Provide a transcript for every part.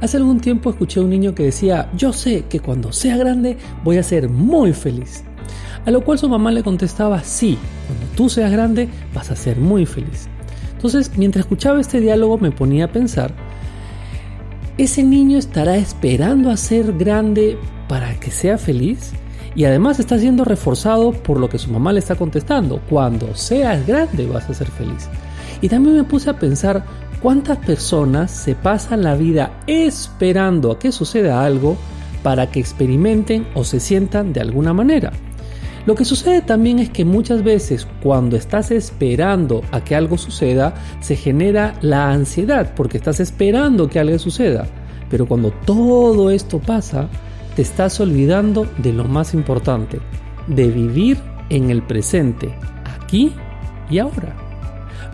Hace algún tiempo escuché a un niño que decía, yo sé que cuando sea grande voy a ser muy feliz. A lo cual su mamá le contestaba, sí, cuando tú seas grande vas a ser muy feliz. Entonces, mientras escuchaba este diálogo me ponía a pensar, ¿ese niño estará esperando a ser grande para que sea feliz? Y además está siendo reforzado por lo que su mamá le está contestando, cuando seas grande vas a ser feliz. Y también me puse a pensar cuántas personas se pasan la vida esperando a que suceda algo para que experimenten o se sientan de alguna manera. Lo que sucede también es que muchas veces cuando estás esperando a que algo suceda, se genera la ansiedad porque estás esperando que algo suceda. Pero cuando todo esto pasa, te estás olvidando de lo más importante, de vivir en el presente, aquí y ahora.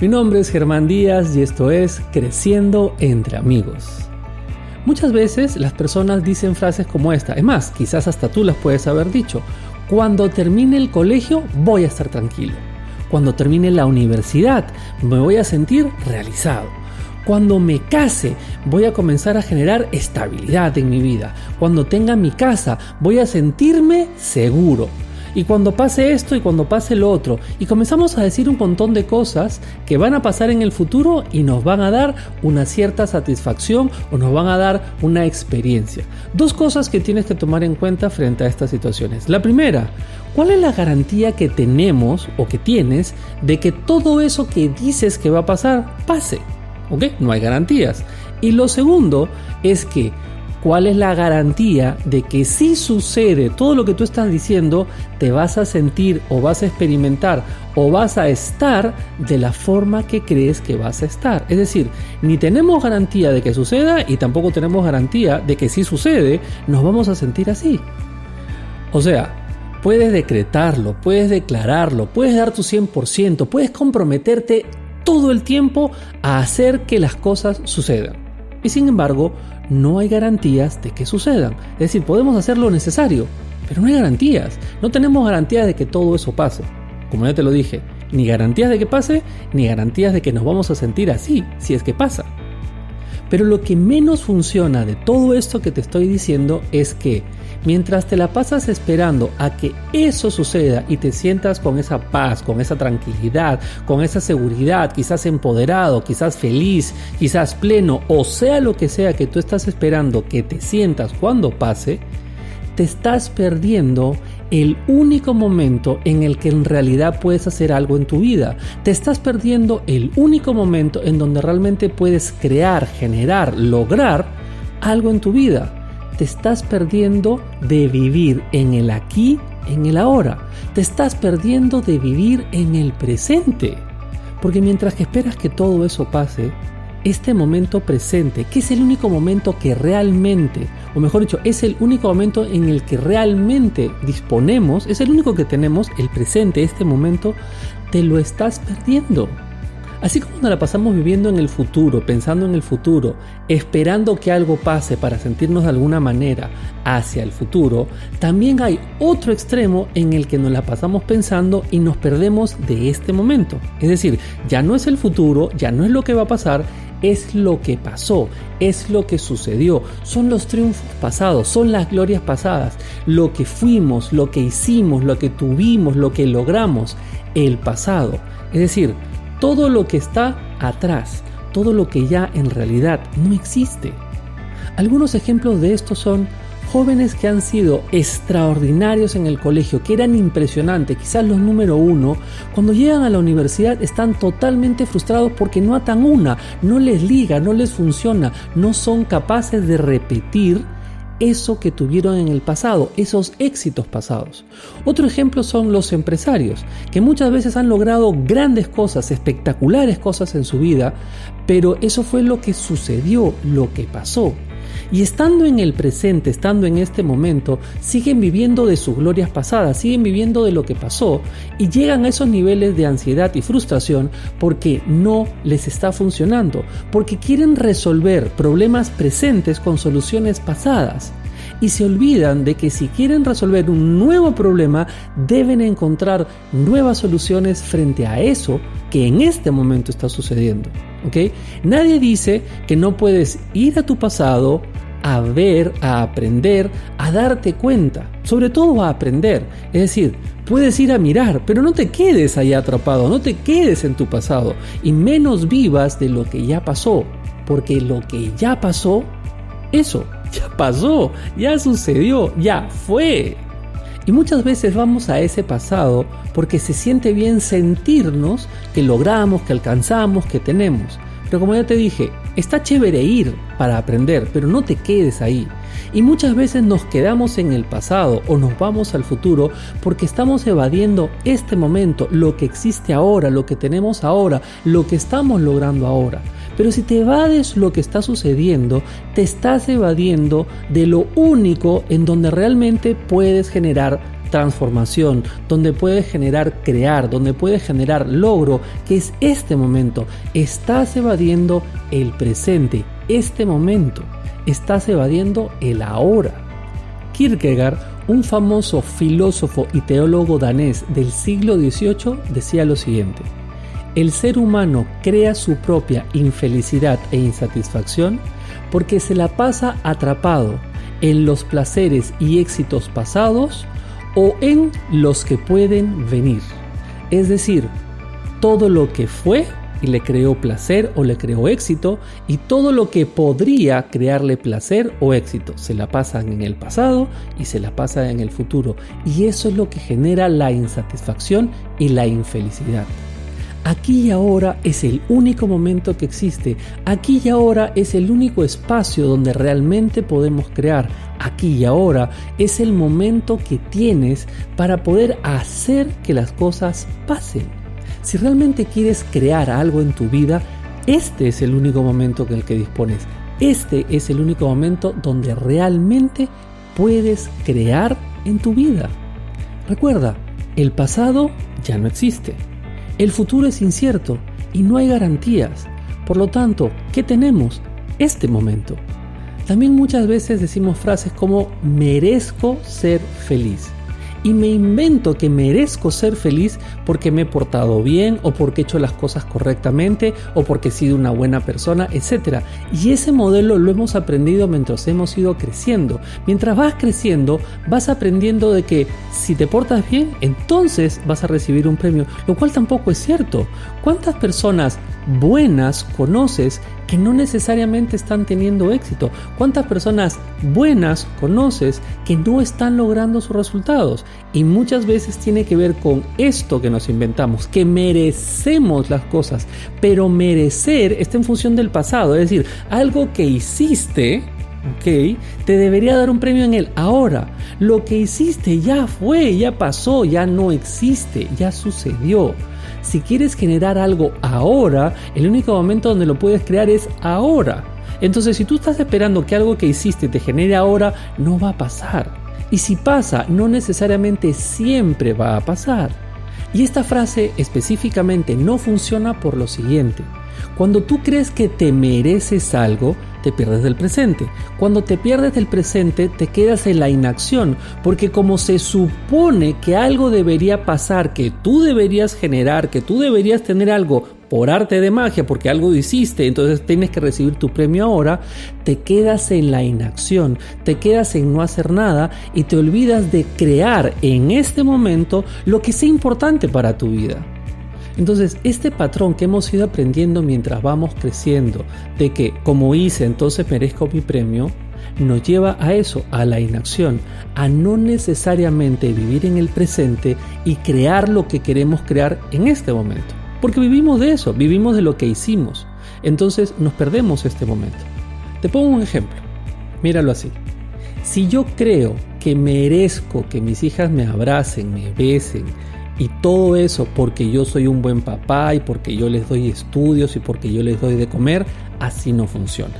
Mi nombre es Germán Díaz y esto es Creciendo entre amigos. Muchas veces las personas dicen frases como esta, es más, quizás hasta tú las puedes haber dicho, cuando termine el colegio voy a estar tranquilo, cuando termine la universidad me voy a sentir realizado, cuando me case voy a comenzar a generar estabilidad en mi vida, cuando tenga mi casa voy a sentirme seguro, y cuando pase esto y cuando pase lo otro. Y comenzamos a decir un montón de cosas que van a pasar en el futuro y nos van a dar una cierta satisfacción o nos van a dar una experiencia. Dos cosas que tienes que tomar en cuenta frente a estas situaciones. La primera, ¿cuál es la garantía que tenemos o que tienes de que todo eso que dices que va a pasar pase? ¿Ok? No hay garantías. Y lo segundo es que ¿Cuál es la garantía de que si sucede todo lo que tú estás diciendo, te vas a sentir o vas a experimentar o vas a estar de la forma que crees que vas a estar? Es decir, ni tenemos garantía de que suceda y tampoco tenemos garantía de que si sucede, nos vamos a sentir así. O sea, puedes decretarlo, puedes declararlo, puedes dar tu 100%, puedes comprometerte todo el tiempo a hacer que las cosas sucedan. Y sin embargo, no hay garantías de que sucedan. Es decir, podemos hacer lo necesario, pero no hay garantías. No tenemos garantías de que todo eso pase. Como ya te lo dije, ni garantías de que pase, ni garantías de que nos vamos a sentir así si es que pasa. Pero lo que menos funciona de todo esto que te estoy diciendo es que mientras te la pasas esperando a que eso suceda y te sientas con esa paz, con esa tranquilidad, con esa seguridad, quizás empoderado, quizás feliz, quizás pleno, o sea lo que sea que tú estás esperando que te sientas cuando pase, te estás perdiendo el único momento en el que en realidad puedes hacer algo en tu vida. Te estás perdiendo el único momento en donde realmente puedes crear, generar, lograr algo en tu vida te estás perdiendo de vivir en el aquí, en el ahora. Te estás perdiendo de vivir en el presente. Porque mientras que esperas que todo eso pase, este momento presente, que es el único momento que realmente, o mejor dicho, es el único momento en el que realmente disponemos, es el único que tenemos, el presente, este momento, te lo estás perdiendo. Así como nos la pasamos viviendo en el futuro, pensando en el futuro, esperando que algo pase para sentirnos de alguna manera hacia el futuro, también hay otro extremo en el que nos la pasamos pensando y nos perdemos de este momento. Es decir, ya no es el futuro, ya no es lo que va a pasar, es lo que pasó, es lo que sucedió, son los triunfos pasados, son las glorias pasadas, lo que fuimos, lo que hicimos, lo que tuvimos, lo que logramos, el pasado. Es decir, todo lo que está atrás, todo lo que ya en realidad no existe. Algunos ejemplos de esto son jóvenes que han sido extraordinarios en el colegio, que eran impresionantes, quizás los número uno, cuando llegan a la universidad están totalmente frustrados porque no atan una, no les liga, no les funciona, no son capaces de repetir eso que tuvieron en el pasado, esos éxitos pasados. Otro ejemplo son los empresarios, que muchas veces han logrado grandes cosas, espectaculares cosas en su vida, pero eso fue lo que sucedió, lo que pasó. Y estando en el presente, estando en este momento, siguen viviendo de sus glorias pasadas, siguen viviendo de lo que pasó y llegan a esos niveles de ansiedad y frustración porque no les está funcionando, porque quieren resolver problemas presentes con soluciones pasadas. Y se olvidan de que si quieren resolver un nuevo problema deben encontrar nuevas soluciones frente a eso que en este momento está sucediendo. Nadie dice que no puedes ir a tu pasado, a ver, a aprender, a darte cuenta, sobre todo a aprender. Es decir, puedes ir a mirar, pero no te quedes ahí atrapado, no te quedes en tu pasado y menos vivas de lo que ya pasó, porque lo que ya pasó, eso ya pasó, ya sucedió, ya fue. Y muchas veces vamos a ese pasado porque se siente bien sentirnos que logramos, que alcanzamos, que tenemos. Pero como ya te dije, está chévere ir para aprender, pero no te quedes ahí. Y muchas veces nos quedamos en el pasado o nos vamos al futuro porque estamos evadiendo este momento, lo que existe ahora, lo que tenemos ahora, lo que estamos logrando ahora. Pero si te evades lo que está sucediendo, te estás evadiendo de lo único en donde realmente puedes generar transformación, donde puedes generar crear, donde puedes generar logro, que es este momento. Estás evadiendo el presente, este momento. Estás evadiendo el ahora. Kierkegaard, un famoso filósofo y teólogo danés del siglo XVIII, decía lo siguiente. El ser humano crea su propia infelicidad e insatisfacción porque se la pasa atrapado en los placeres y éxitos pasados o en los que pueden venir. Es decir, todo lo que fue y le creó placer o le creó éxito y todo lo que podría crearle placer o éxito. Se la pasan en el pasado y se la pasa en el futuro. Y eso es lo que genera la insatisfacción y la infelicidad. Aquí y ahora es el único momento que existe. Aquí y ahora es el único espacio donde realmente podemos crear. Aquí y ahora es el momento que tienes para poder hacer que las cosas pasen. Si realmente quieres crear algo en tu vida, este es el único momento en el que dispones. Este es el único momento donde realmente puedes crear en tu vida. Recuerda, el pasado ya no existe. El futuro es incierto y no hay garantías. Por lo tanto, ¿qué tenemos? Este momento. También muchas veces decimos frases como merezco ser feliz y me invento que merezco ser feliz porque me he portado bien o porque he hecho las cosas correctamente o porque he sido una buena persona, etc. Y ese modelo lo hemos aprendido mientras hemos ido creciendo. Mientras vas creciendo, vas aprendiendo de que si te portas bien, entonces vas a recibir un premio, lo cual tampoco es cierto. ¿Cuántas personas buenas conoces que no necesariamente están teniendo éxito? ¿Cuántas personas buenas conoces que no están logrando sus resultados? Y muchas veces tiene que ver con esto que nos inventamos, que merecemos las cosas, pero merecer está en función del pasado, es decir, algo que hiciste, ¿ok? Te debería dar un premio en el ahora. Lo que hiciste ya fue, ya pasó, ya no existe, ya sucedió. Si quieres generar algo ahora, el único momento donde lo puedes crear es ahora. Entonces, si tú estás esperando que algo que hiciste te genere ahora, no va a pasar. Y si pasa, no necesariamente siempre va a pasar. Y esta frase específicamente no funciona por lo siguiente. Cuando tú crees que te mereces algo, te pierdes del presente. Cuando te pierdes del presente, te quedas en la inacción, porque como se supone que algo debería pasar, que tú deberías generar, que tú deberías tener algo por arte de magia, porque algo hiciste, entonces tienes que recibir tu premio ahora, te quedas en la inacción, te quedas en no hacer nada y te olvidas de crear en este momento lo que sea importante para tu vida. Entonces, este patrón que hemos ido aprendiendo mientras vamos creciendo, de que como hice, entonces merezco mi premio, nos lleva a eso, a la inacción, a no necesariamente vivir en el presente y crear lo que queremos crear en este momento. Porque vivimos de eso, vivimos de lo que hicimos. Entonces nos perdemos este momento. Te pongo un ejemplo. Míralo así. Si yo creo que merezco que mis hijas me abracen, me besen, y todo eso porque yo soy un buen papá y porque yo les doy estudios y porque yo les doy de comer, así no funciona.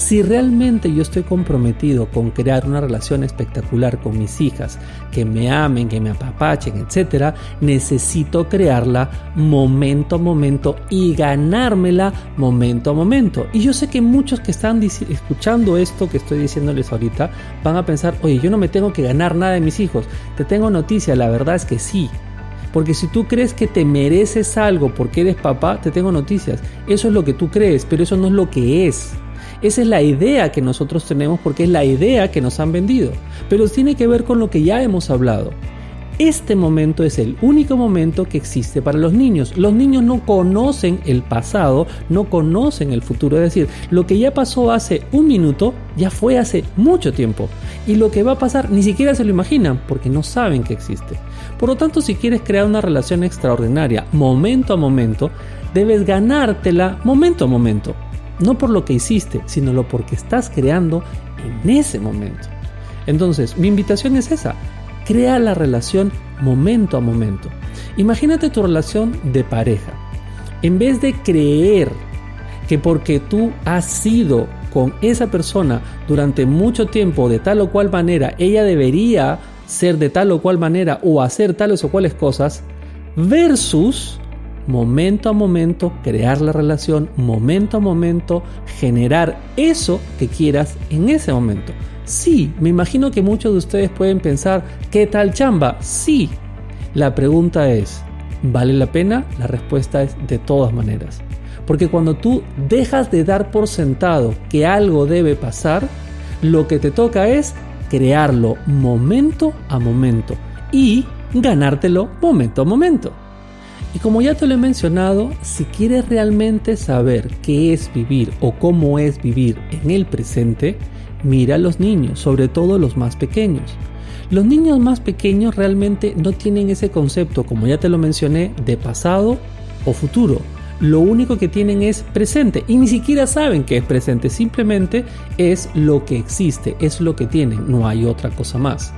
Si realmente yo estoy comprometido con crear una relación espectacular con mis hijas, que me amen, que me apapachen, etc., necesito crearla momento a momento y ganármela momento a momento. Y yo sé que muchos que están escuchando esto que estoy diciéndoles ahorita van a pensar, oye, yo no me tengo que ganar nada de mis hijos. Te tengo noticia, la verdad es que sí. Porque si tú crees que te mereces algo porque eres papá, te tengo noticias. Eso es lo que tú crees, pero eso no es lo que es. Esa es la idea que nosotros tenemos porque es la idea que nos han vendido. Pero tiene que ver con lo que ya hemos hablado. Este momento es el único momento que existe para los niños. Los niños no conocen el pasado, no conocen el futuro. Es decir, lo que ya pasó hace un minuto ya fue hace mucho tiempo. Y lo que va a pasar ni siquiera se lo imaginan porque no saben que existe. Por lo tanto, si quieres crear una relación extraordinaria momento a momento, debes ganártela momento a momento. No por lo que hiciste, sino lo porque estás creando en ese momento. Entonces, mi invitación es esa Crea la relación momento a momento. Imagínate tu relación de pareja. En vez de creer que porque tú has sido con esa persona durante mucho tiempo de tal o cual manera, ella debería ser de tal o cual manera o hacer tales o cuales cosas, versus momento a momento crear la relación, momento a momento generar eso que quieras en ese momento. Sí, me imagino que muchos de ustedes pueden pensar, ¿qué tal chamba? Sí. La pregunta es, ¿vale la pena? La respuesta es de todas maneras. Porque cuando tú dejas de dar por sentado que algo debe pasar, lo que te toca es crearlo momento a momento y ganártelo momento a momento. Y como ya te lo he mencionado, si quieres realmente saber qué es vivir o cómo es vivir en el presente, Mira a los niños, sobre todo los más pequeños. Los niños más pequeños realmente no tienen ese concepto, como ya te lo mencioné, de pasado o futuro. Lo único que tienen es presente y ni siquiera saben que es presente, simplemente es lo que existe, es lo que tienen, no hay otra cosa más.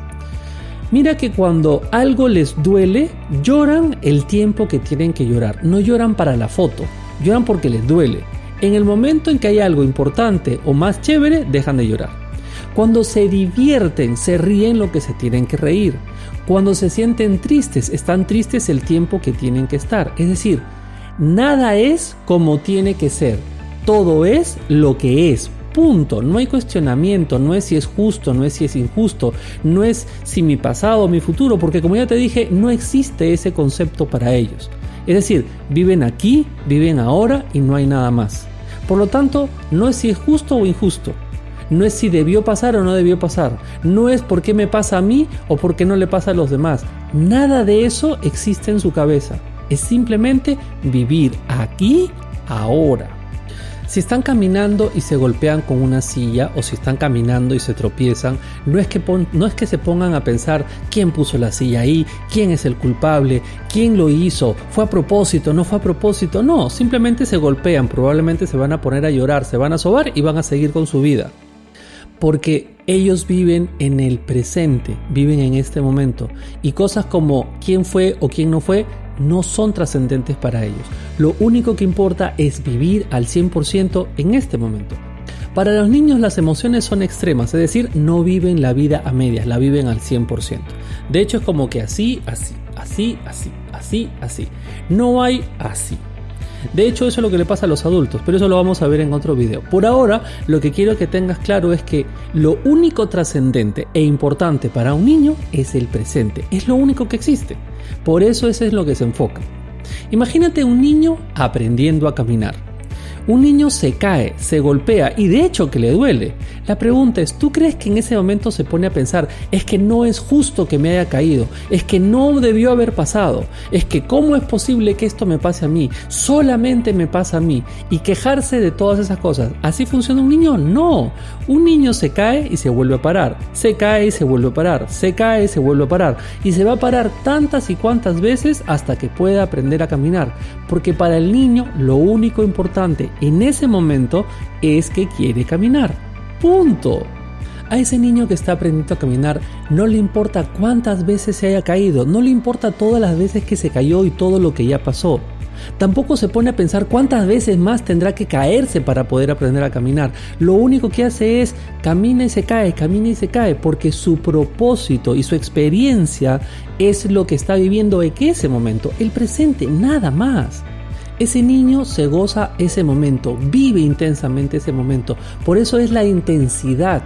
Mira que cuando algo les duele, lloran el tiempo que tienen que llorar, no lloran para la foto, lloran porque les duele. En el momento en que hay algo importante o más chévere, dejan de llorar. Cuando se divierten, se ríen lo que se tienen que reír. Cuando se sienten tristes, están tristes el tiempo que tienen que estar. Es decir, nada es como tiene que ser. Todo es lo que es. Punto. No hay cuestionamiento. No es si es justo, no es si es injusto. No es si mi pasado o mi futuro. Porque como ya te dije, no existe ese concepto para ellos. Es decir, viven aquí, viven ahora y no hay nada más. Por lo tanto, no es si es justo o injusto. No es si debió pasar o no debió pasar. No es por qué me pasa a mí o por qué no le pasa a los demás. Nada de eso existe en su cabeza. Es simplemente vivir aquí, ahora. Si están caminando y se golpean con una silla o si están caminando y se tropiezan, no es, que no es que se pongan a pensar quién puso la silla ahí, quién es el culpable, quién lo hizo, fue a propósito, no fue a propósito, no, simplemente se golpean, probablemente se van a poner a llorar, se van a sobar y van a seguir con su vida. Porque ellos viven en el presente, viven en este momento. Y cosas como quién fue o quién no fue no son trascendentes para ellos. Lo único que importa es vivir al 100% en este momento. Para los niños las emociones son extremas, es decir, no viven la vida a medias, la viven al 100%. De hecho es como que así, así, así, así, así, así. No hay así. De hecho, eso es lo que le pasa a los adultos, pero eso lo vamos a ver en otro video. Por ahora, lo que quiero que tengas claro es que lo único trascendente e importante para un niño es el presente, es lo único que existe. Por eso eso es lo que se enfoca. Imagínate un niño aprendiendo a caminar. Un niño se cae, se golpea y de hecho que le duele. La pregunta es, ¿tú crees que en ese momento se pone a pensar, es que no es justo que me haya caído, es que no debió haber pasado, es que cómo es posible que esto me pase a mí, solamente me pasa a mí y quejarse de todas esas cosas? ¿Así funciona un niño? No. Un niño se cae y se vuelve a parar, se cae y se vuelve a parar, se cae y se vuelve a parar y se va a parar tantas y cuantas veces hasta que pueda aprender a caminar, porque para el niño lo único importante en ese momento es que quiere caminar. Punto. A ese niño que está aprendiendo a caminar no le importa cuántas veces se haya caído, no le importa todas las veces que se cayó y todo lo que ya pasó. Tampoco se pone a pensar cuántas veces más tendrá que caerse para poder aprender a caminar. Lo único que hace es camina y se cae, camina y se cae, porque su propósito y su experiencia es lo que está viviendo en ese momento, el presente, nada más. Ese niño se goza ese momento, vive intensamente ese momento. Por eso es la intensidad,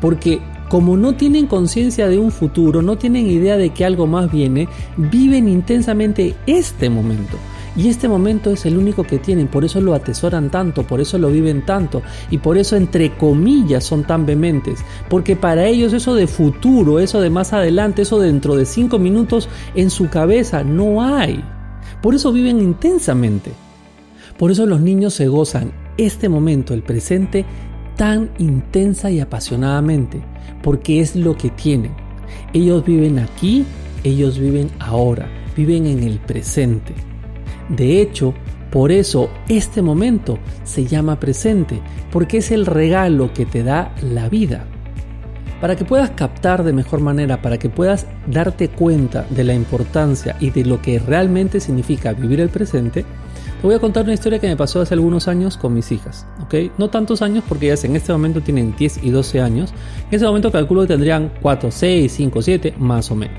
porque como no tienen conciencia de un futuro, no tienen idea de que algo más viene, viven intensamente este momento. Y este momento es el único que tienen, por eso lo atesoran tanto, por eso lo viven tanto y por eso entre comillas son tan vehementes, porque para ellos eso de futuro, eso de más adelante, eso dentro de cinco minutos en su cabeza no hay. Por eso viven intensamente. Por eso los niños se gozan este momento, el presente, tan intensa y apasionadamente, porque es lo que tienen. Ellos viven aquí, ellos viven ahora, viven en el presente. De hecho, por eso este momento se llama presente, porque es el regalo que te da la vida. Para que puedas captar de mejor manera, para que puedas darte cuenta de la importancia y de lo que realmente significa vivir el presente, te voy a contar una historia que me pasó hace algunos años con mis hijas. No tantos años porque ellas en este momento tienen 10 y 12 años. En ese momento calculo que tendrían 4, 6, 5, 7, más o menos.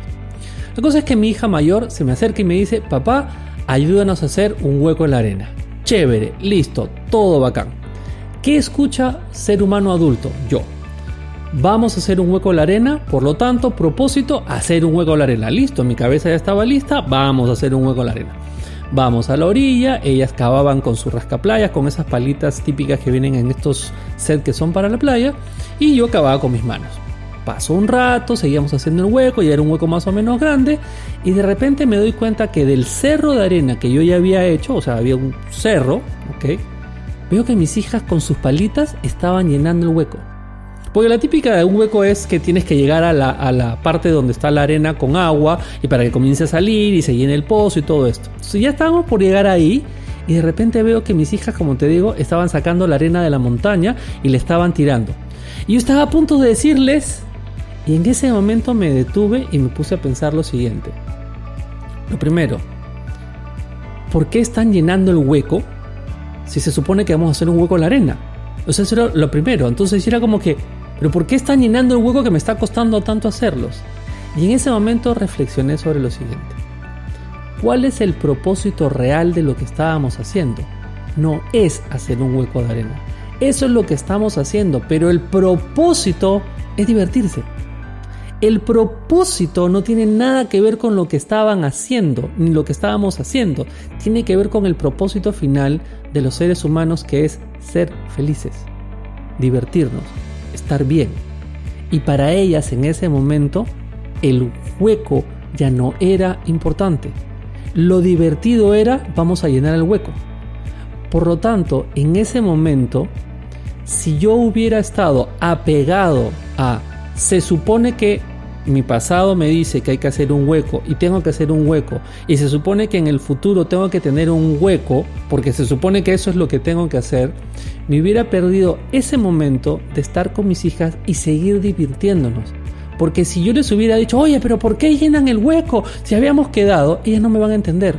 La cosa es que mi hija mayor se me acerca y me dice, papá, ayúdanos a hacer un hueco en la arena. Chévere, listo, todo bacán. ¿Qué escucha ser humano adulto? Yo. Vamos a hacer un hueco en la arena, por lo tanto, propósito, hacer un hueco en la arena. Listo, mi cabeza ya estaba lista, vamos a hacer un hueco en la arena. Vamos a la orilla, ellas cavaban con sus rascaplayas, con esas palitas típicas que vienen en estos sets que son para la playa, y yo cavaba con mis manos. Pasó un rato, seguíamos haciendo el hueco, ya era un hueco más o menos grande, y de repente me doy cuenta que del cerro de arena que yo ya había hecho, o sea, había un cerro, ¿ok? Veo que mis hijas con sus palitas estaban llenando el hueco. Porque la típica de un hueco es que tienes que llegar a la, parte donde está la arena con agua y para que comience a salir y se llene el pozo y todo esto. Entonces ya estábamos por llegar ahí y de repente veo que mis hijas, como te digo, estaban sacando la arena de la montaña y le estaban tirando. Y yo estaba a punto de decirles, y en ese momento me detuve y me puse a pensar lo siguiente. Lo primero, ¿por qué están llenando el hueco si se supone que vamos a hacer un hueco en la arena? O sea, eso era lo primero. Entonces era como que, ¿pero por qué están llenando el hueco que me está costando tanto hacerlos? Y en ese momento reflexioné sobre lo siguiente. ¿Cuál es el propósito real de lo que estábamos haciendo? No es hacer un hueco de arena. Eso es lo que estamos haciendo, pero el propósito es divertirse. El propósito no tiene nada que ver con lo que estaban haciendo, ni lo que estábamos haciendo. Tiene que ver con el propósito final de los seres humanos que es ser felices, divertirnos, bien. Y para ellas en ese momento el hueco ya no era importante. Lo divertido era vamos a llenar el hueco. Por lo tanto, en ese momento, si yo hubiera estado apegado a se supone que mi pasado me dice que hay que hacer un hueco y tengo que hacer un hueco y se supone que en el futuro tengo que tener un hueco porque se supone que eso es lo que tengo que hacer, me hubiera perdido ese momento de estar con mis hijas y seguir divirtiéndonos. Porque si yo les hubiera dicho, oye, pero ¿por qué llenan el hueco? Si habíamos quedado, ellas no me van a entender.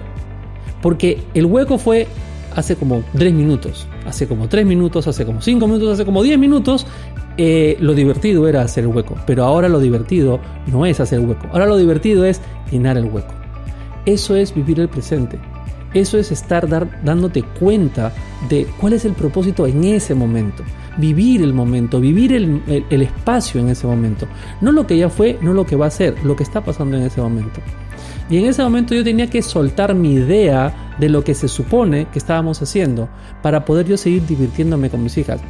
Porque el hueco fue hace como 3 minutos, hace como 3 minutos, hace como 5 minutos, hace como 10 minutos eh, lo divertido era hacer el hueco, pero ahora lo divertido no es hacer el hueco, ahora lo divertido es llenar el hueco. Eso es vivir el presente, eso es estar dándote cuenta de cuál es el propósito en ese momento, vivir el momento, vivir el espacio en ese momento, no lo que ya fue, no lo que va a ser, lo que está pasando en ese momento. Y en ese momento yo tenía que soltar mi idea de lo que se supone que estábamos haciendo para poder yo seguir divirtiéndome con mis hijas.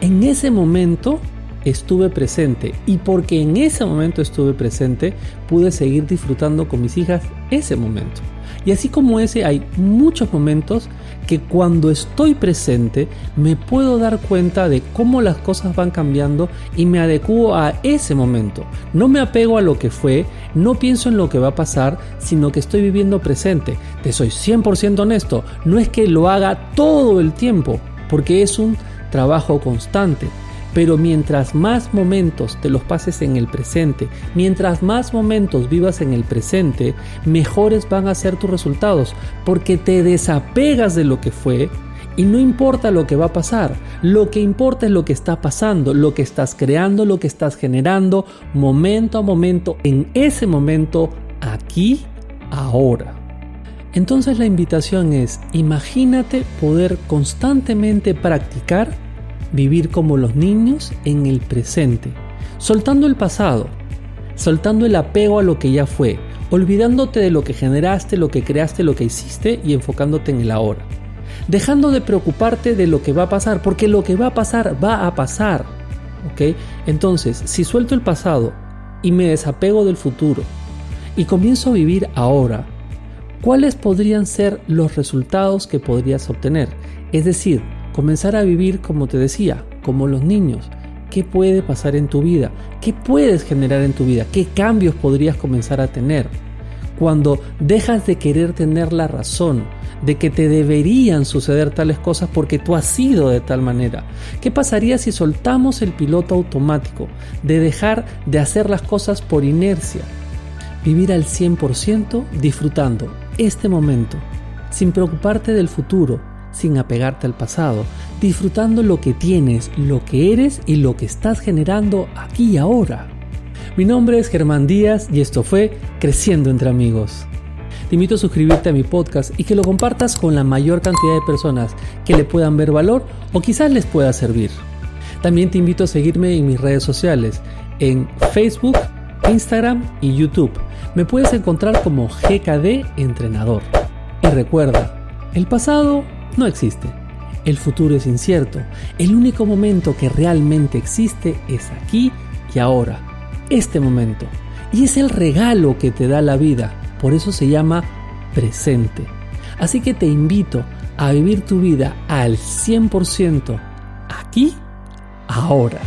En ese momento estuve presente y porque en ese momento estuve presente pude seguir disfrutando con mis hijas ese momento. Y así como ese hay muchos momentos que cuando estoy presente me puedo dar cuenta de cómo las cosas van cambiando y me adecuo a ese momento. No me apego a lo que fue, no pienso en lo que va a pasar, sino que estoy viviendo presente. Te soy 100% honesto, no es que lo haga todo el tiempo, porque es un trabajo constante. Pero mientras más momentos te los pases en el presente, mientras más momentos vivas en el presente, mejores van a ser tus resultados, porque te desapegas de lo que fue y no importa lo que va a pasar, lo que importa es lo que está pasando, lo que estás creando, lo que estás generando, momento a momento, en ese momento, aquí, ahora. Entonces la invitación es, imagínate poder constantemente practicar vivir como los niños en el presente, soltando el pasado, soltando el apego a lo que ya fue, olvidándote de lo que generaste, lo que creaste, lo que hiciste y enfocándote en el ahora. Dejando de preocuparte de lo que va a pasar, porque lo que va a pasar va a pasar. ¿Ok? Entonces, si suelto el pasado y me desapego del futuro y comienzo a vivir ahora, ¿cuáles podrían ser los resultados que podrías obtener? Es decir, comenzar a vivir como te decía, como los niños. ¿Qué puede pasar en tu vida? ¿Qué puedes generar en tu vida? ¿Qué cambios podrías comenzar a tener? Cuando dejas de querer tener la razón, de que te deberían suceder tales cosas porque tú has sido de tal manera. ¿Qué pasaría si soltamos el piloto automático de dejar de hacer las cosas por inercia? Vivir al 100% disfrutando este momento, sin preocuparte del futuro, sin apegarte al pasado, disfrutando lo que tienes, lo que eres y lo que estás generando aquí y ahora. Mi nombre es Germán Díaz y esto fue Creciendo entre amigos. Te invito a suscribirte a mi podcast y que lo compartas con la mayor cantidad de personas que le puedan ver valor o quizás les pueda servir. También te invito a seguirme en mis redes sociales, en Facebook, Instagram y YouTube. Me puedes encontrar como GKD Entrenador. Y recuerda, el pasado no existe. El futuro es incierto. El único momento que realmente existe es aquí y ahora. Este momento. Y es el regalo que te da la vida por eso se llama presente. Así que te invito a vivir tu vida al 100% aquí, ahora.